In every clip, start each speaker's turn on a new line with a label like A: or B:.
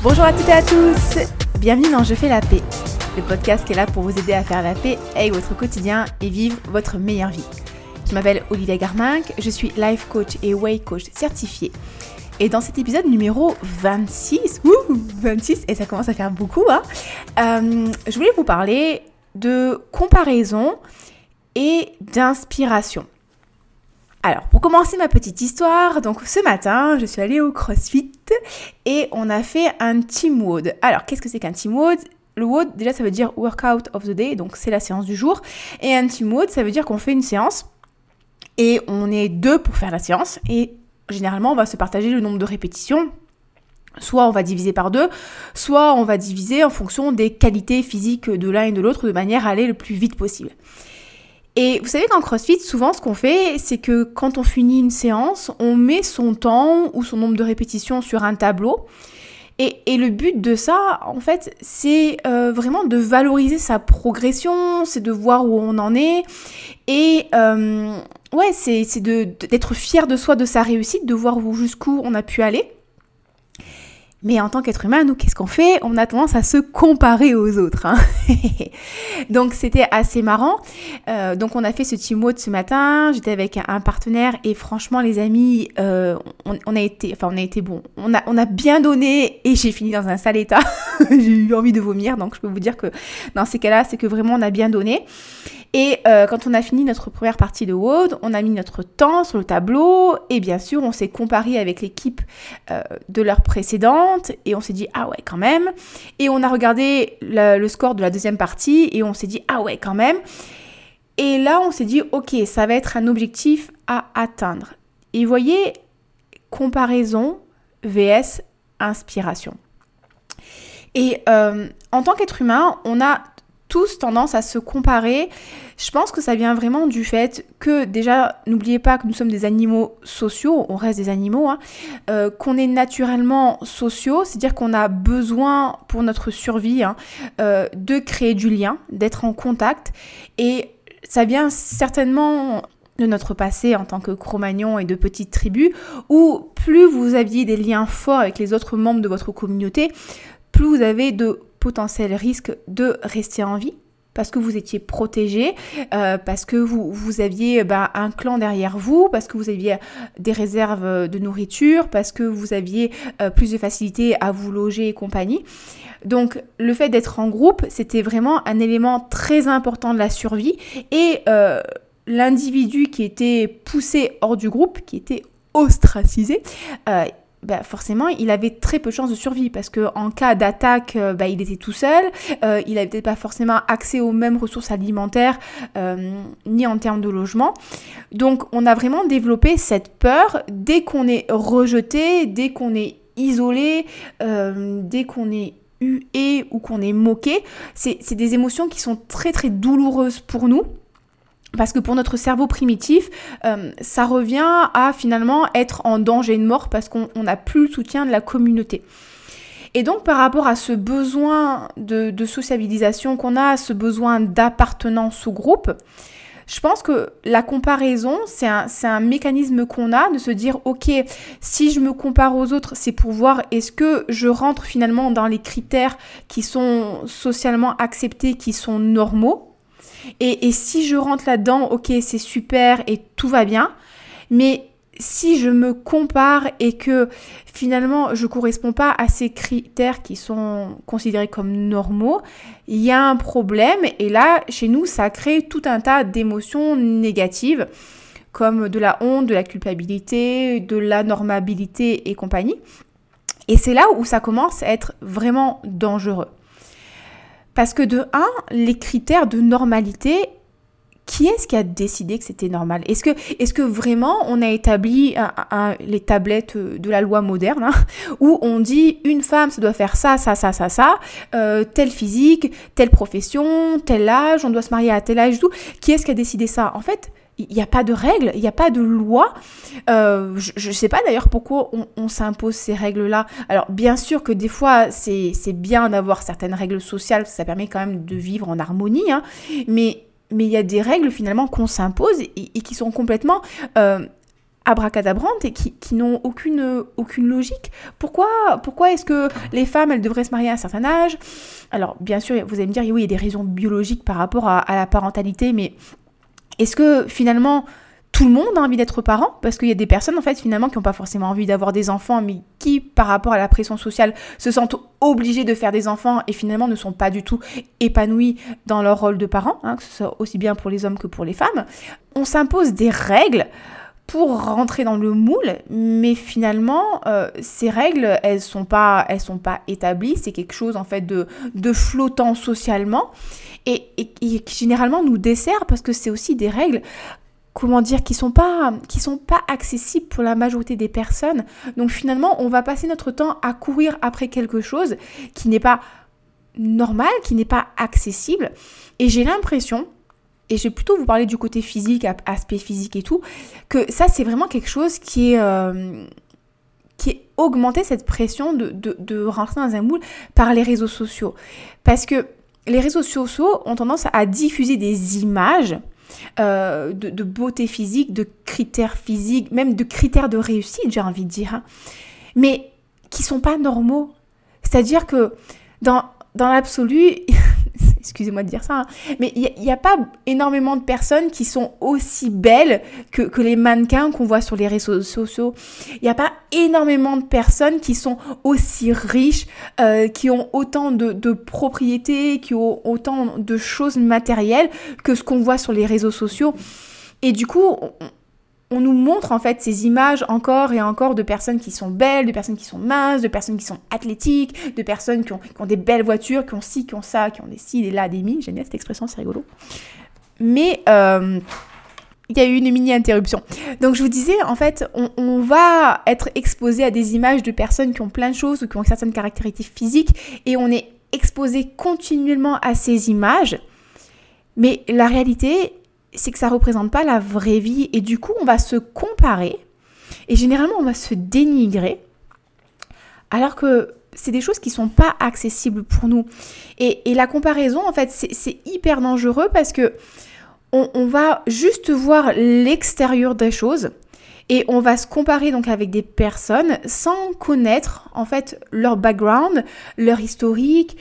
A: Bonjour à toutes et à tous Bienvenue dans Je fais la paix, le podcast qui est là pour vous aider à faire la paix avec votre quotidien et vivre votre meilleure vie. Je m'appelle Olivia Garminck, je suis life coach et way coach certifié. Et dans cet épisode numéro 26, ouh, 26, et ça commence à faire beaucoup, hein, euh, je voulais vous parler de comparaison et d'inspiration. Alors, pour commencer ma petite histoire, donc ce matin, je suis allée au CrossFit et on a fait un team WOD. Alors, qu'est-ce que c'est qu'un team WOD? Le WOD, déjà, ça veut dire Workout of the Day, donc c'est la séance du jour. Et un team WOD, ça veut dire qu'on fait une séance et on est deux pour faire la séance. Et généralement, on va se partager le nombre de répétitions. Soit on va diviser par deux, soit on va diviser en fonction des qualités physiques de l'un et de l'autre de manière à aller le plus vite possible. Et vous savez qu'en CrossFit, souvent ce qu'on fait, c'est que quand on finit une séance, on met son temps ou son nombre de répétitions sur un tableau. Et, le but de ça, en fait, c'est euh, vraiment de valoriser sa progression, c'est de voir où on en est. Et euh, ouais, c'est d'être fier de soi, de sa réussite, de voir jusqu'où on a pu aller. Mais en tant qu'être humain, nous, qu'est-ce qu'on fait? On a tendance à se comparer aux autres. Hein. donc c'était assez marrant. Euh, donc on a fait ce team ce matin. J'étais avec un partenaire et franchement, les amis, euh, on, a été, enfin on a été bon. On a, on a bien donné et j'ai fini dans un sale état. j'ai eu envie de vomir. Donc je peux vous dire que dans ces cas-là, c'est que vraiment on a bien donné. Et euh, quand on a fini notre première partie de WOD, on a mis notre temps sur le tableau et bien sûr on s'est comparé avec l'équipe euh, de l'heure précédente et on s'est dit ah ouais quand même. Et on a regardé le score de la deuxième partie et on s'est dit ah ouais quand même. Et là on s'est dit ok ça va être un objectif à atteindre. Et vous voyez, comparaison vs inspiration. Et euh, en tant qu'être humain, on a tous tendance à se comparer. Je pense que ça vient vraiment du fait que déjà, n'oubliez pas que nous sommes des animaux sociaux, on reste des animaux, hein, euh, qu'on est naturellement sociaux, c'est-à-dire qu'on a besoin pour notre survie hein, euh, de créer du lien, d'être en contact. Et ça vient certainement de notre passé en tant que Cro-Magnon et de petites tribus, où plus vous aviez des liens forts avec les autres membres de votre communauté, plus vous avez de potentiel risque de rester en vie parce que vous étiez protégé, euh, parce que vous, aviez bah, un clan derrière vous, parce que vous aviez des réserves de nourriture, parce que vous aviez euh, plus de facilité à vous loger et compagnie. Donc le fait d'être en groupe, c'était vraiment un élément très important de la survie et euh, l'individu qui était poussé hors du groupe, qui était ostracisé, bah forcément, il avait très peu de chances de survie parce que en cas d'attaque, euh, bah, il était tout seul, euh, il n'avait pas forcément accès aux mêmes ressources alimentaires euh, ni en termes de logement. Donc, on a vraiment développé cette peur dès qu'on est rejeté, dès qu'on est isolé, dès qu'on est hué ou qu'on est moqué. C'est des émotions qui sont très très douloureuses pour nous. Parce que pour notre cerveau primitif, euh, ça revient à finalement être en danger de mort parce qu'on n'a plus le soutien de la communauté. Et donc par rapport à ce besoin de, sociabilisation qu'on a, ce besoin d'appartenance au groupe, je pense que la comparaison, c'est un, un, mécanisme qu'on a de se dire, ok, si je me compare aux autres, c'est pour voir est-ce que je rentre finalement dans les critères qui sont socialement acceptés, qui sont normaux, et, si je rentre là-dedans, ok, c'est super et tout va bien. Mais si je me compare et que finalement je ne correspond pas à ces critères qui sont considérés comme normaux, il y a un problème et là chez nous ça crée tout un tas d'émotions négatives comme de la honte, de la culpabilité, de la normabilité et compagnie. Et c'est là où ça commence à être vraiment dangereux. Parce que de un, les critères de normalité, qui est-ce qui a décidé que c'était normal? Est-ce que, est que vraiment on a établi les tablettes de la loi moderne hein, où on dit une femme ça doit faire ça, ça, ça, ça, ça, euh, telle physique, telle profession, tel âge, on doit se marier à tel âge, tout. Qui est-ce qui a décidé ça? En fait, il n'y a pas de règles, il n'y a pas de loi. Euh, je ne sais pas d'ailleurs pourquoi on, s'impose ces règles-là. Alors bien sûr que des fois c'est bien d'avoir certaines règles sociales, ça permet quand même de vivre en harmonie, hein. mais il y a des règles finalement qu'on s'impose et, qui sont complètement euh, abracadabrantes et qui, n'ont aucune, logique. Pourquoi, pourquoi est-ce que les femmes, elles devraient se marier à un certain âge? Alors, bien sûr, vous allez me dire, oui, il y a des raisons biologiques par rapport à la parentalité, mais est-ce que finalement tout le monde a envie d'être parent? Parce qu'il y a des personnes en fait finalement qui n'ont pas forcément envie d'avoir des enfants mais qui par rapport à la pression sociale se sentent obligés de faire des enfants et finalement ne sont pas du tout épanouis dans leur rôle de parent, hein, que ce soit aussi bien pour les hommes que pour les femmes. On s'impose des règles pour rentrer dans le moule, mais finalement, euh, ces règles, elles sont sont pas établies. C'est quelque chose en fait de, flottant socialement et, qui généralement nous dessert parce que c'est aussi des règles comment dire, qui sont qui sont pas accessibles pour la majorité des personnes. Donc finalement, on va passer notre temps à courir après quelque chose qui n'est pas normal, qui n'est pas accessible. Et j'ai l'impression, et je vais plutôt vous parler du côté physique, aspect physique et tout, que ça c'est vraiment quelque chose qui est, euh, qui est augmenté cette pression de, de, rentrer dans un moule par les réseaux sociaux. Parce que les réseaux sociaux ont tendance à diffuser des images euh, de, beauté physique, de critères physiques, même de critères de réussite, j'ai envie de dire, hein. mais qui sont pas normaux. C'est-à-dire que dans, dans l'absolu, excusez-moi de dire ça, hein, mais il n'y a, pas énormément de personnes qui sont aussi belles que, les mannequins qu'on voit sur les réseaux sociaux. Il n'y a pas énormément de personnes qui sont aussi riches, euh, qui ont autant de, de, propriétés, qui ont autant de choses matérielles que ce qu'on voit sur les réseaux sociaux. Et du coup, on nous montre en fait ces images encore et encore de personnes qui sont belles, de personnes qui sont minces, de personnes qui sont athlétiques, de personnes qui ont, des belles voitures, qui ont ci, qui ont ça, qui ont des ci, des là, des mi. J'aime bien cette expression, c'est rigolo. Mais euh, il y a eu une mini interruption. Donc je vous disais, en fait, on, on, va être exposé à des images de personnes qui ont plein de choses ou qui ont certaines caractéristiques physiques et on est exposé continuellement à ces images. Mais la réalité, c'est que ça représente pas la vraie vie et du coup on va se comparer et généralement on va se dénigrer alors que c'est des choses qui sont pas accessibles pour nous. Et, la comparaison, en fait, c'est hyper dangereux parce que on, va juste voir l'extérieur des choses et on va se comparer donc avec des personnes sans connaître en fait leur background, leur historique,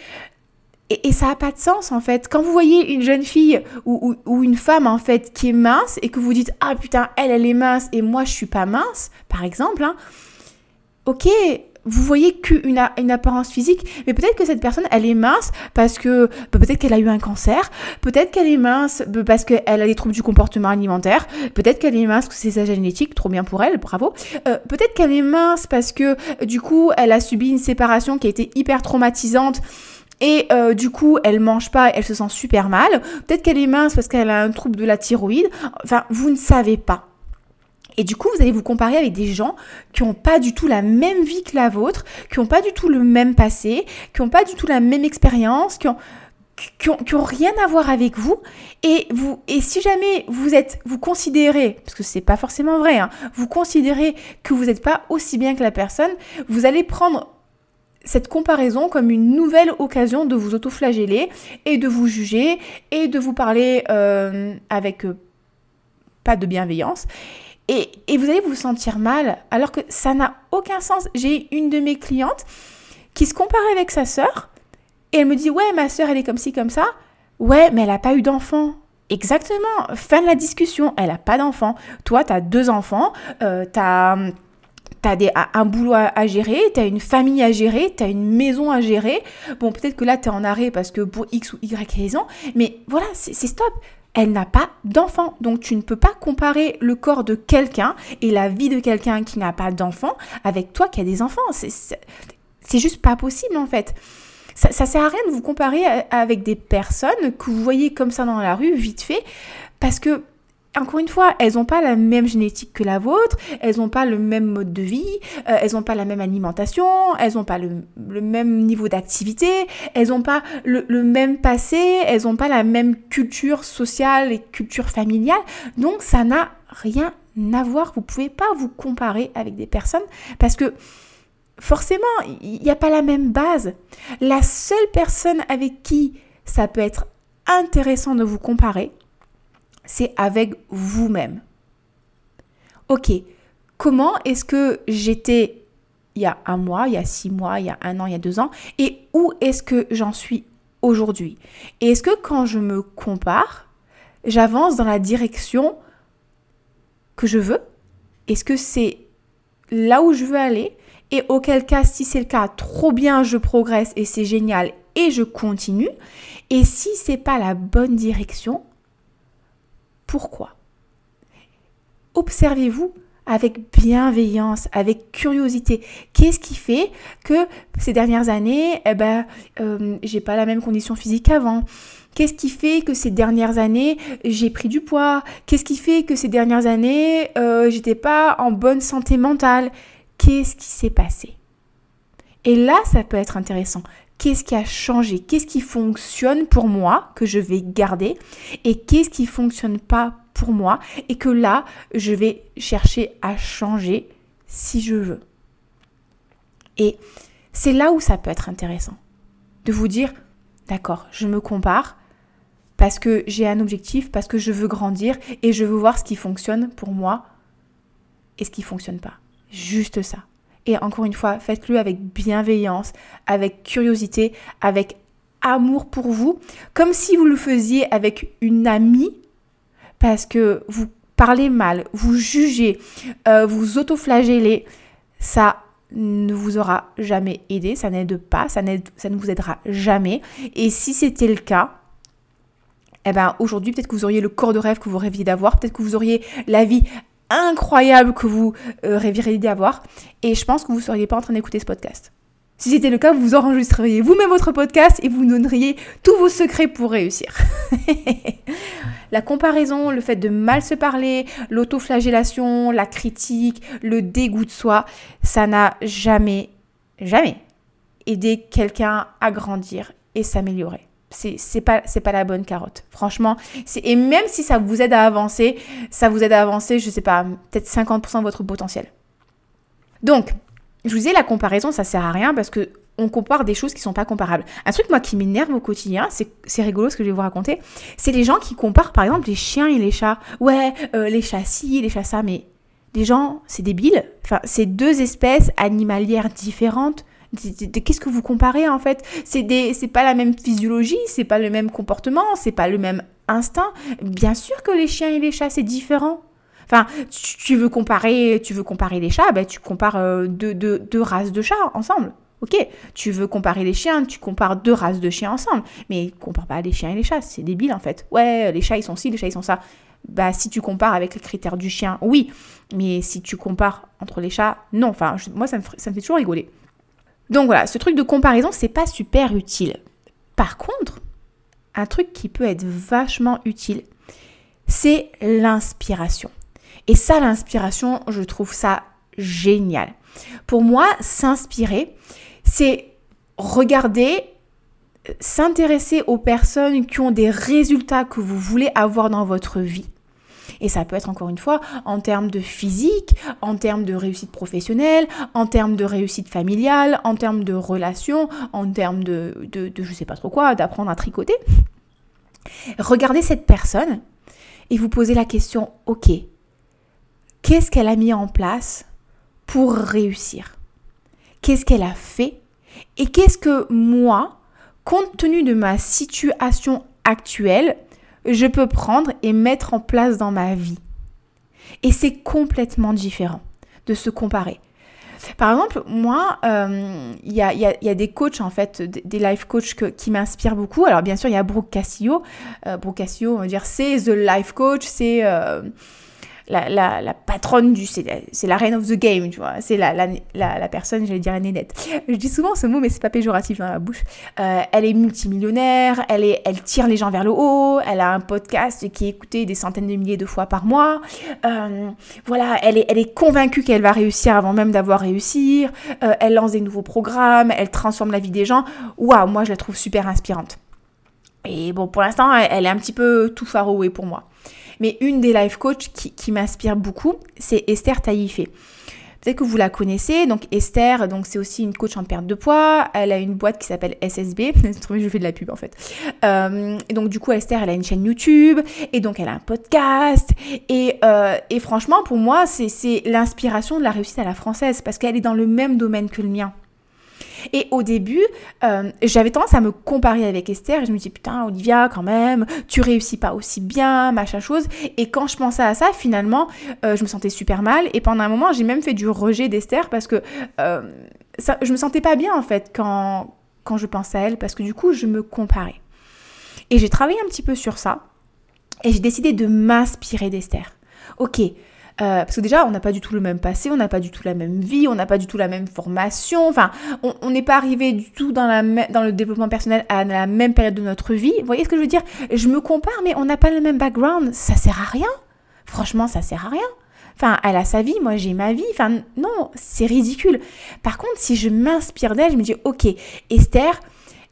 A: et, ça n'a pas de sens en fait. Quand vous voyez une jeune fille ou, une femme en fait qui est mince et que vous dites ah putain elle elle est mince et moi je suis pas mince par exemple, hein, ok vous voyez qu'une une apparence physique, mais peut-être que cette personne, elle est mince parce que bah, peut-être qu'elle a eu un cancer, peut-être qu'elle est mince bah, parce qu'elle a des troubles du comportement alimentaire, peut-être qu'elle est mince parce que c'est sa génétique, trop bien pour elle, bravo. Euh, peut-être qu'elle est mince parce que du coup, elle a subi une séparation qui a été hyper traumatisante et euh, du coup, elle mange pas, elle se sent super mal. Peut-être qu'elle est mince parce qu'elle a un trouble de la thyroïde. Enfin, vous ne savez pas. Et du coup, vous allez vous comparer avec des gens qui n'ont pas du tout la même vie que la vôtre, qui n'ont pas du tout le même passé, qui n'ont pas du tout la même expérience, qui ont, qui ont, rien à voir avec vous. Et vous, et si jamais vous êtes, vous considérez, parce que c'est pas forcément vrai, hein, vous considérez que vous n'êtes pas aussi bien que la personne, vous allez prendre cette comparaison comme une nouvelle occasion de vous autoflageller et de vous juger et de vous parler euh, avec euh, pas de bienveillance. Et, et, vous allez vous sentir mal alors que ça n'a aucun sens. J'ai une de mes clientes qui se compare avec sa sœur et elle me dit ouais ma sœur elle est comme ci comme ça. Ouais mais elle n'a pas eu d'enfant. Exactement. Fin de la discussion. Elle n'a pas d'enfant. Toi tu as deux enfants. Euh, tu as tu as un boulot à, gérer, tu as une famille à gérer, tu as une maison à gérer. Bon, peut-être que là, tu es en arrêt parce que pour X ou Y raison, mais voilà, c'est stop. Elle n'a pas d'enfant. Donc tu ne peux pas comparer le corps de quelqu'un et la vie de quelqu'un qui n'a pas d'enfant avec toi qui a des enfants. C'est juste pas possible en fait. Ça, ça sert à rien de vous comparer avec des personnes que vous voyez comme ça dans la rue, vite fait, parce que encore une fois, elles n'ont pas la même génétique que la vôtre, elles n'ont pas le même mode de vie, euh, elles n'ont pas la même alimentation, elles n'ont pas le, même niveau d'activité, elles n'ont pas le, même passé, elles n'ont pas la même culture sociale et culture familiale. Donc ça n'a rien à voir. Vous pouvez pas vous comparer avec des personnes parce que forcément, il n'y a pas la même base. La seule personne avec qui ça peut être intéressant de vous comparer, c'est avec vous-même. Ok, comment est-ce que j'étais il y a un mois, il y a six mois, il y a un an, il y a deux ans, et où est-ce que j'en suis aujourd'hui? Et est-ce que quand je me compare, j'avance dans la direction que je veux? Est-ce que c'est là où je veux aller? Et auquel cas, si c'est le cas, trop bien, je progresse et c'est génial et je continue. Et si c'est pas la bonne direction, pourquoi. Observez-vous avec bienveillance, avec curiosité. Qu'est-ce qui fait que ces dernières années, eh ben, euh, j'ai pas la même condition physique qu'avant? Qu'est-ce qui fait que ces dernières années, j'ai pris du poids? Qu'est-ce qui fait que ces dernières années, euh, j'étais pas en bonne santé mentale? Qu'est-ce qui s'est passé? Et là, ça peut être intéressant. Qu'est-ce qui a changé Qu'est-ce qui fonctionne pour moi que je vais garder Et qu'est-ce qui fonctionne pas pour moi et que là, je vais chercher à changer si je veux. Et c'est là où ça peut être intéressant. De vous dire, d'accord, je me compare parce que j'ai un objectif, parce que je veux grandir et je veux voir ce qui fonctionne pour moi et ce qui fonctionne pas. Juste ça. Et encore une fois, faites-le avec bienveillance, avec curiosité, avec amour pour vous, comme si vous le faisiez avec une amie parce que vous parlez mal, vous jugez, euh, vous autoflagellez, ça ne vous aura jamais aidé, ça n'aide pas, ça, ne vous aidera jamais. Et si c'était le cas, eh ben aujourd'hui peut-être que vous auriez le corps de rêve que vous rêviez d'avoir, peut-être que vous auriez la vie incroyable que vous euh, rêviez d'avoir, et je pense que vous ne seriez pas en train d'écouter ce podcast. Si c'était le cas, vous enregistreriez vous-même votre podcast et vous donneriez tous vos secrets pour réussir. la comparaison, le fait de mal se parler, l'autoflagellation, la critique, le dégoût de soi, ça n'a jamais, jamais aidé quelqu'un à grandir et s'améliorer. C'est pas, pas la bonne carotte. Franchement, et même si ça vous aide à avancer, ça vous aide à avancer, je sais pas, peut-être 50% de votre potentiel. Donc, je vous disais, la comparaison, ça sert à rien parce que on compare des choses qui sont pas comparables. Un truc, moi, qui m'énerve au quotidien, c'est rigolo ce que je vais vous raconter, c'est les gens qui comparent, par exemple, les chiens et les chats. Ouais, euh, les chats ci, les chats ça, mais les gens, c'est débile. Enfin, c'est deux espèces animalières différentes. Qu'est-ce que vous comparez en fait? C'est pas la même physiologie, c'est pas le même comportement, c'est pas le même instinct. Bien sûr que les chiens et les chats, c'est différent. Enfin, tu, veux comparer, tu veux comparer les chats, ben, tu compares euh, deux, races de chats ensemble. Ok, tu veux comparer les chiens, tu compares deux races de chiens ensemble. Mais compare pas les chiens et les chats, c'est débile en fait. Ouais, les chats ils sont ci, les chats ils sont ça. Bah si tu compares avec les critères du chien, oui. Mais si tu compares entre les chats, non. Enfin, moi ça me, ça me fait toujours rigoler. Donc voilà, ce truc de comparaison, c'est pas super utile. Par contre, un truc qui peut être vachement utile, c'est l'inspiration. Et ça, l'inspiration, je trouve ça génial. Pour moi, s'inspirer, c'est regarder, s'intéresser aux personnes qui ont des résultats que vous voulez avoir dans votre vie. Et ça peut être encore une fois en termes de physique, en termes de réussite professionnelle, en termes de réussite familiale, en termes de relations, en termes de, de, de je sais pas trop quoi, d'apprendre à tricoter. Regardez cette personne et vous posez la question, ok, qu'est-ce qu'elle a mis en place pour réussir? Qu'est-ce qu'elle a fait? Et qu'est-ce que moi, compte tenu de ma situation actuelle, je peux prendre et mettre en place dans ma vie Et c'est complètement différent de se comparer. Par exemple, moi, euh, il y, a, des coachs, en fait, des life coachs qui m'inspirent beaucoup. Alors, bien sûr, il y a Brooke Castillo. Euh, Brooke Castillo, on va dire, c'est The Life Coach, c'est... Euh, la, patronne du. C'est la, reine of the game, tu vois. C'est la, personne, j'allais dire la nénette. Je dis souvent ce mot, mais c'est pas péjoratif dans la bouche. Euh, elle est multimillionnaire, elle, tire les gens vers le haut, elle a un podcast qui est écouté des centaines de milliers de fois par mois. Euh, voilà, elle est, convaincue qu'elle va réussir avant même d'avoir réussi. Euh, elle lance des nouveaux programmes, elle transforme la vie des gens. Waouh, moi je la trouve super inspirante. Et bon, pour l'instant, elle est un petit peu tout farouée pour moi. Mais une des life coachs qui, m'inspire beaucoup, c'est Esther Taïfé. Peut-être que vous la connaissez. Donc Esther, donc c'est aussi une coach en perte de poids. Elle a une boîte qui s'appelle SSB. je fais de la pub en fait. Euh, et donc du coup Esther, elle a une chaîne YouTube et donc elle a un podcast. Et, euh, et franchement, pour moi, c'est l'inspiration de la réussite à la française parce qu'elle est dans le même domaine que le mien. Et au début, euh, j'avais tendance à me comparer avec Esther et je me dis putain Olivia quand même, tu réussis pas aussi bien, machin chose. Et quand je pensais à ça, finalement, euh, je me sentais super mal. Et pendant un moment, j'ai même fait du rejet d'Esther parce que euh, je me sentais pas bien en fait quand, quand je pensais à elle parce que du coup, je me comparais. Et j'ai travaillé un petit peu sur ça et j'ai décidé de m'inspirer d'Esther. Ok, euh, parce que déjà, on n'a pas du tout le même passé, on n'a pas du tout la même vie, on n'a pas du tout la même formation. Enfin, on n'est pas arrivé du tout dans, dans le développement personnel à la même période de notre vie. Vous voyez ce que je veux dire? Je me compare, mais on n'a pas le même background. Ça sert à rien. Franchement, ça sert à rien. Enfin, elle a sa vie, moi j'ai ma vie. Enfin, non, c'est ridicule. Par contre, si je m'inspire d'elle, je me dis, ok, Esther,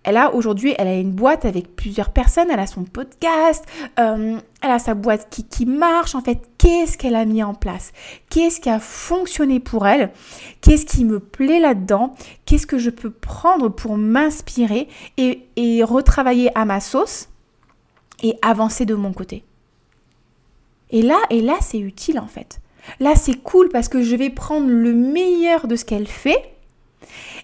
A: elle a aujourd'hui, elle a une boîte avec plusieurs personnes, elle a son podcast, euh, elle a sa boîte qui, marche. En fait, qu'est-ce qu'elle a mis en place? Qu'est-ce qui a fonctionné pour elle? Qu'est-ce qui me plaît là-dedans? Qu'est-ce que je peux prendre pour m'inspirer et, et retravailler à ma sauce et avancer de mon côté? Et là, et là, c'est utile en fait. Là, c'est cool parce que je vais prendre le meilleur de ce qu'elle fait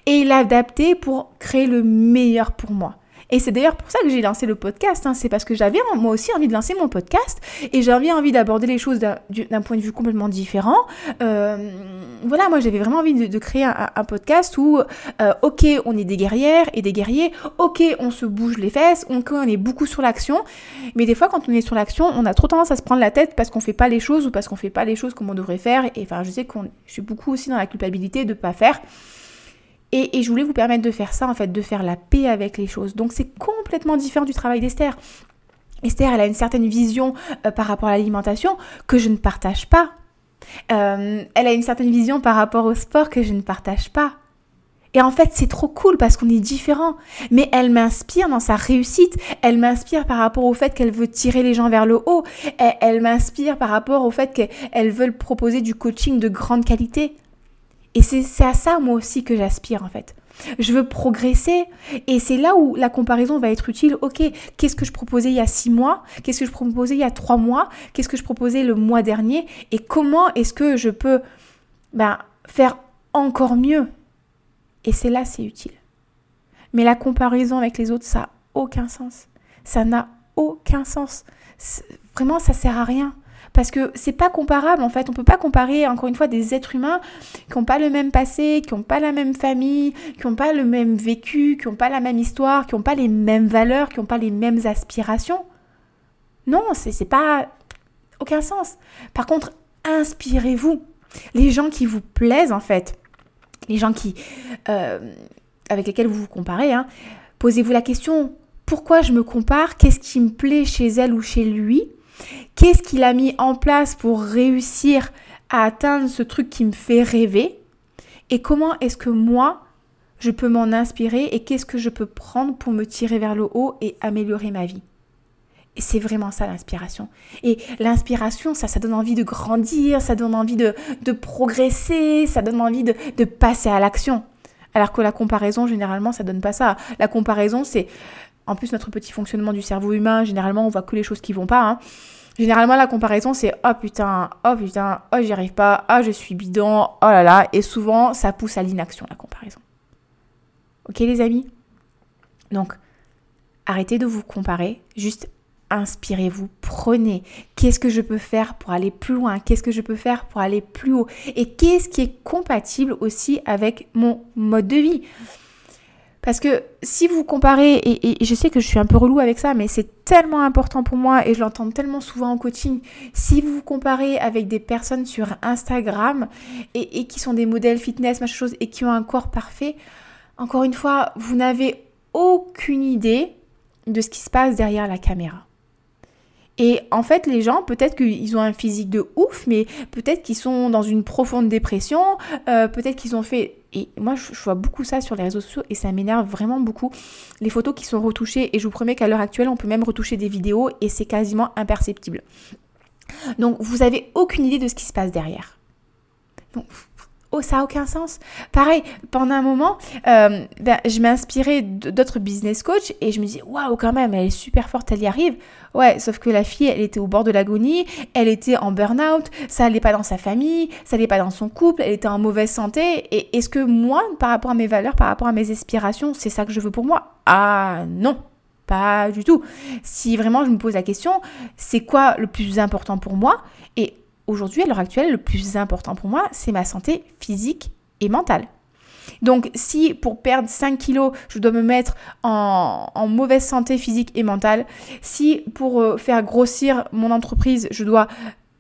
A: et l'adapter pour créer le meilleur pour moi. Et c'est d'ailleurs pour ça que j'ai lancé le podcast. Hein. C'est parce que j'avais moi aussi envie de lancer mon podcast et j'avais envie d'aborder les choses d'un point de vue complètement différent. Euh, voilà, moi j'avais vraiment envie de, créer un, podcast où, euh, ok, on est des guerrières et des guerriers, ok, on se bouge les fesses, ok, on est beaucoup sur l'action. Mais des fois, quand on est sur l'action, on a trop tendance à se prendre la tête parce qu'on fait pas les choses ou parce qu'on fait pas les choses comme on devrait faire. Et enfin, je sais que je suis beaucoup aussi dans la culpabilité de pas faire. Et, je voulais vous permettre de faire ça, en fait, de faire la paix avec les choses. Donc c'est complètement différent du travail d'Esther. Esther, elle a une certaine vision euh, par rapport à l'alimentation que je ne partage pas. Euh, elle a une certaine vision par rapport au sport que je ne partage pas. Et en fait, c'est trop cool parce qu'on est différents. Mais elle m'inspire dans sa réussite. Elle m'inspire par rapport au fait qu'elle veut tirer les gens vers le haut. Elle, elle m'inspire par rapport au fait qu'elle veut proposer du coaching de grande qualité. Et c'est à ça, moi aussi, que j'aspire, en fait. Je veux progresser et c'est là où la comparaison va être utile. Ok, qu'est-ce que je proposais il y a six mois? Qu'est-ce que je proposais il y a trois mois? Qu'est-ce que je proposais le mois dernier? Et comment est-ce que je peux ben, faire encore mieux? Et c'est là, c'est utile. Mais la comparaison avec les autres, ça n'a aucun sens. Ça n'a aucun sens. Vraiment, ça sert à rien. Parce que c'est pas comparable en fait. On peut pas comparer encore une fois des êtres humains qui n'ont pas le même passé, qui n'ont pas la même famille, qui n'ont pas le même vécu, qui n'ont pas la même histoire, qui n'ont pas les mêmes valeurs, qui n'ont pas les mêmes aspirations. Non, c'est pas aucun sens. Par contre, inspirez-vous. Les gens qui vous plaisent en fait, les gens qui euh, avec lesquels vous vous comparez, hein, posez-vous la question pourquoi je me compare? Qu'est-ce qui me plaît chez elle ou chez lui? Qu'est-ce qu'il a mis en place pour réussir à atteindre ce truc qui me fait rêver? Et comment est-ce que moi, je peux m'en inspirer et qu'est-ce que je peux prendre pour me tirer vers le haut et améliorer ma vie? Et c'est vraiment ça l'inspiration. Et l'inspiration, ça, ça donne envie de grandir, ça donne envie de, progresser, ça donne envie de, de passer à l'action. Alors que la comparaison, généralement, ça donne pas ça. La comparaison, c'est en plus, notre petit fonctionnement du cerveau humain, généralement, on voit que les choses qui vont pas. Hein. Généralement, la comparaison, c'est oh putain, oh putain, oh j'y arrive pas, oh je suis bidon, oh là là. Et souvent, ça pousse à l'inaction, la comparaison. Ok, les amis? Donc, arrêtez de vous comparer, juste inspirez-vous, prenez. Qu'est-ce que je peux faire pour aller plus loin? Qu'est-ce que je peux faire pour aller plus haut? Et qu'est-ce qui est compatible aussi avec mon mode de vie? Parce que si vous comparez, et, je sais que je suis un peu relou avec ça, mais c'est tellement important pour moi et je l'entends tellement souvent en coaching, si vous comparez avec des personnes sur Instagram et, qui sont des modèles fitness, machin chose, et qui ont un corps parfait, encore une fois, vous n'avez aucune idée de ce qui se passe derrière la caméra. Et en fait, les gens, peut-être qu'ils ont un physique de ouf, mais peut-être qu'ils sont dans une profonde dépression, euh, peut-être qu'ils ont fait et moi, je, vois beaucoup ça sur les réseaux sociaux et ça m'énerve vraiment beaucoup. Les photos qui sont retouchées, et je vous promets qu'à l'heure actuelle, on peut même retoucher des vidéos et c'est quasiment imperceptible. Donc, vous avez aucune idée de ce qui se passe derrière. Donc, Oh, ça a aucun sens. Pareil, pendant un moment, euh, ben, je m'inspirais d'autres business coachs et je me dis, waouh, quand même, elle est super forte, elle y arrive. Ouais, sauf que la fille, elle était au bord de l'agonie, elle était en burn-out, ça allait pas dans sa famille, ça allait pas dans son couple, elle était en mauvaise santé. Et est-ce que moi, par rapport à mes valeurs, par rapport à mes aspirations, c'est ça que je veux pour moi? Ah non, pas du tout. Si vraiment je me pose la question, c'est quoi le plus important pour moi? Et aujourd'hui, à l'heure actuelle, le plus important pour moi, c'est ma santé physique et mentale. Donc si pour perdre 5 kilos, je dois me mettre en, mauvaise santé physique et mentale, si pour euh, faire grossir mon entreprise, je dois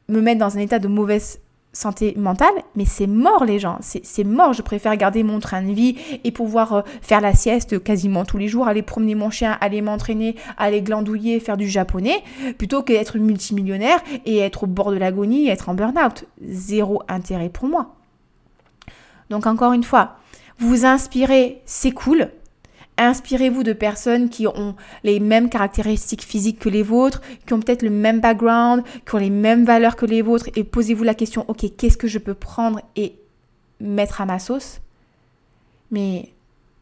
A: me mettre dans un état de mauvaise santé mentale, mais c'est mort les gens, c'est mort, je préfère garder mon train de vie et pouvoir euh, faire la sieste quasiment tous les jours, aller promener mon chien, aller m'entraîner, aller glandouiller, faire du japonais, plutôt qu'être multimillionnaire et être au bord de l'agonie être en burn-out. Zéro intérêt pour moi. Donc encore une fois, vous inspirez, c'est cool, Inspirez-vous de personnes qui ont les mêmes caractéristiques physiques que les vôtres, qui ont peut-être le même background, qui ont les mêmes valeurs que les vôtres et posez-vous la question, ok, qu'est-ce que je peux prendre et mettre à ma sauce? Mais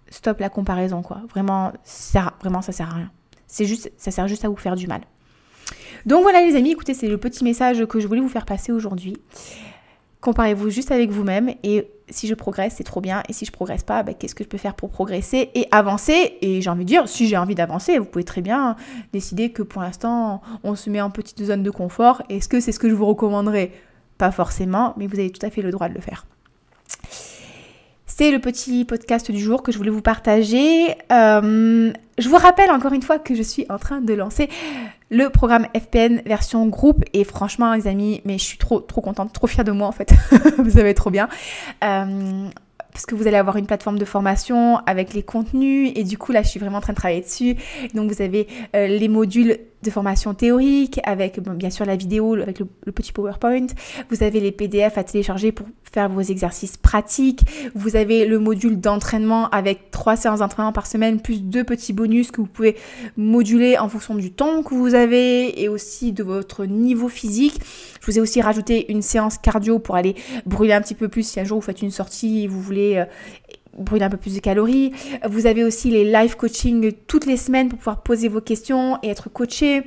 A: stop la comparaison, quoi. Vraiment, ça, vraiment, ça sert à rien. Juste, ça sert juste à vous faire du mal. Donc voilà les amis, écoutez, c'est le petit message que je voulais vous faire passer aujourd'hui. Comparez-vous juste avec vous-même et si je progresse, c'est trop bien. Et si je progresse pas, bah, qu'est-ce que je peux faire pour progresser et avancer? Et j'ai envie de dire, si j'ai envie d'avancer, vous pouvez très bien décider que pour l'instant, on se met en petite zone de confort. Est-ce que c'est ce que je vous recommanderais? Pas forcément, mais vous avez tout à fait le droit de le faire. C'est le petit podcast du jour que je voulais vous partager. Euh, je vous rappelle encore une fois que je suis en train de lancer le programme FPN version groupe et franchement les amis, mais je suis trop trop contente, trop fière de moi en fait. vous savez trop bien. Euh, parce que vous allez avoir une plateforme de formation avec les contenus et du coup là je suis vraiment en train de travailler dessus. Donc vous avez euh, les modules de formation théorique avec bien sûr la vidéo avec le, petit PowerPoint. Vous avez les PDF à télécharger pour faire vos exercices pratiques. Vous avez le module d'entraînement avec trois séances d'entraînement par semaine plus deux petits bonus que vous pouvez moduler en fonction du temps que vous avez et aussi de votre niveau physique. Je vous ai aussi rajouté une séance cardio pour aller brûler un petit peu plus si un jour vous faites une sortie et vous voulez euh, brûler un peu plus de calories. Vous avez aussi les live coaching toutes les semaines pour pouvoir poser vos questions et être coaché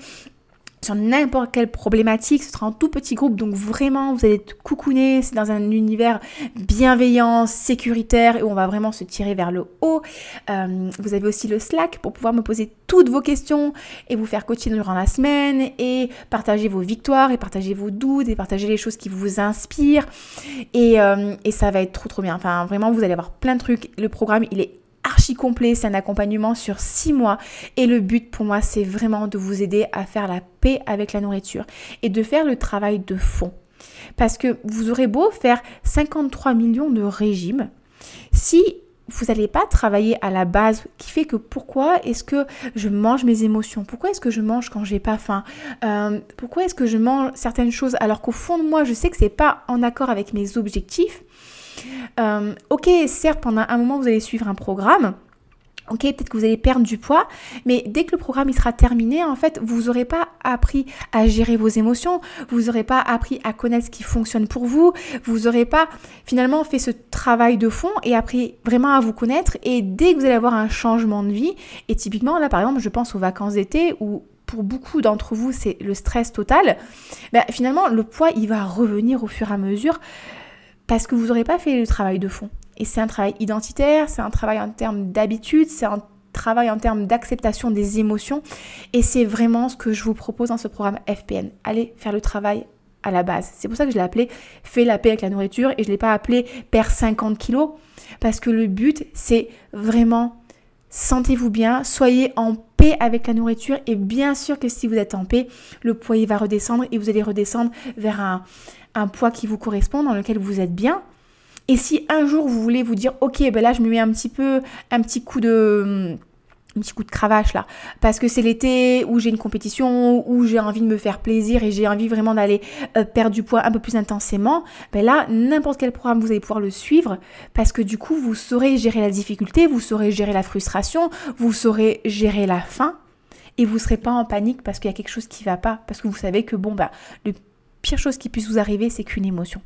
A: sur n'importe quelle problématique, ce sera en tout petit groupe, donc vraiment vous allez être coucouné, c'est dans un univers bienveillant, sécuritaire, où on va vraiment se tirer vers le haut. Euh, vous avez aussi le Slack pour pouvoir me poser toutes vos questions et vous faire coacher durant la semaine, et partager vos victoires, et partager vos doutes, et partager les choses qui vous inspirent, et, euh, et ça va être trop trop bien. Enfin vraiment vous allez avoir plein de trucs. Le programme il est archi complet, c'est un accompagnement sur six mois. Et le but pour moi c'est vraiment de vous aider à faire la paix avec la nourriture et de faire le travail de fond. Parce que vous aurez beau faire 53 millions de régimes, si vous n'allez pas travailler à la base qui fait que pourquoi est-ce que je mange mes émotions? Pourquoi est-ce que je mange quand j'ai pas faim? Euh, Pourquoi est-ce que je mange certaines choses alors qu'au fond de moi je sais que c'est pas en accord avec mes objectifs? Euh, ok, certes, pendant un moment, vous allez suivre un programme. Ok, peut-être que vous allez perdre du poids, mais dès que le programme sera terminé, en fait, vous n'aurez pas appris à gérer vos émotions, vous n'aurez pas appris à connaître ce qui fonctionne pour vous, vous n'aurez pas finalement fait ce travail de fond et appris vraiment à vous connaître. Et dès que vous allez avoir un changement de vie, et typiquement là par exemple, je pense aux vacances d'été où pour beaucoup d'entre vous c'est le stress total, ben, finalement le poids il va revenir au fur et à mesure parce que vous n'aurez pas fait le travail de fond. Et c'est un travail identitaire, c'est un travail en termes d'habitude, c'est un travail en termes d'acceptation des émotions. Et c'est vraiment ce que je vous propose dans ce programme FPN. Allez faire le travail à la base. C'est pour ça que je l'ai appelé Fais la paix avec la nourriture et je ne l'ai pas appelé Perds 50 kilos. Parce que le but, c'est vraiment sentez-vous bien, soyez en paix avec la nourriture et bien sûr que si vous êtes en paix, le poids va redescendre et vous allez redescendre vers un, un poids qui vous correspond, dans lequel vous êtes bien. Et si un jour vous voulez vous dire, ok, ben là je me mets un petit peu, un petit coup de cravache là, parce que c'est l'été où j'ai une compétition, où j'ai envie de me faire plaisir et j'ai envie vraiment d'aller euh, perdre du poids un peu plus intensément, ben là, n'importe quel programme, vous allez pouvoir le suivre, parce que du coup, vous saurez gérer la difficulté, vous saurez gérer la frustration, vous saurez gérer la faim, et vous serez pas en panique parce qu'il y a quelque chose qui va pas, parce que vous savez que bon, bah, le pire chose qui puisse vous arriver, c'est qu'une émotion.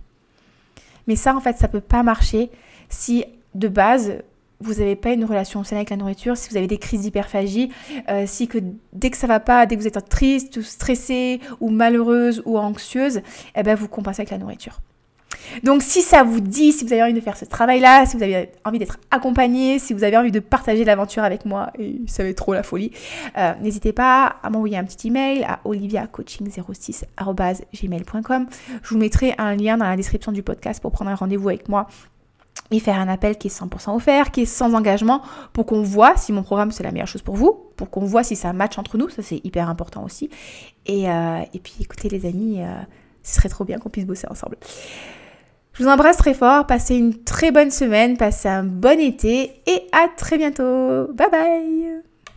A: Mais ça, en fait, ça peut pas marcher si de base vous n'avez pas une relation saine avec la nourriture, si vous avez des crises d'hyperphagie, euh, si que dès que ça va pas, dès que vous êtes triste ou stressée ou malheureuse ou anxieuse, eh ben vous compensez avec la nourriture. Donc si ça vous dit, si vous avez envie de faire ce travail-là, si vous avez envie d'être accompagné, si vous avez envie de partager l'aventure avec moi, et ça va être trop la folie, euh, n'hésitez pas à m'envoyer un petit email à oliviacoaching06.gmail.com. Je vous mettrai un lien dans la description du podcast pour prendre un rendez-vous avec moi et faire un appel qui est 100% offert, qui est sans engagement, pour qu'on voit si mon programme c'est la meilleure chose pour vous, pour qu'on voit si ça match entre nous, ça c'est hyper important aussi. Et, euh, puis écoutez les amis, euh, ce serait trop bien qu'on puisse bosser ensemble. Je vous embrasse très fort, passez une très bonne semaine, passez un bon été et à très bientôt. Bye bye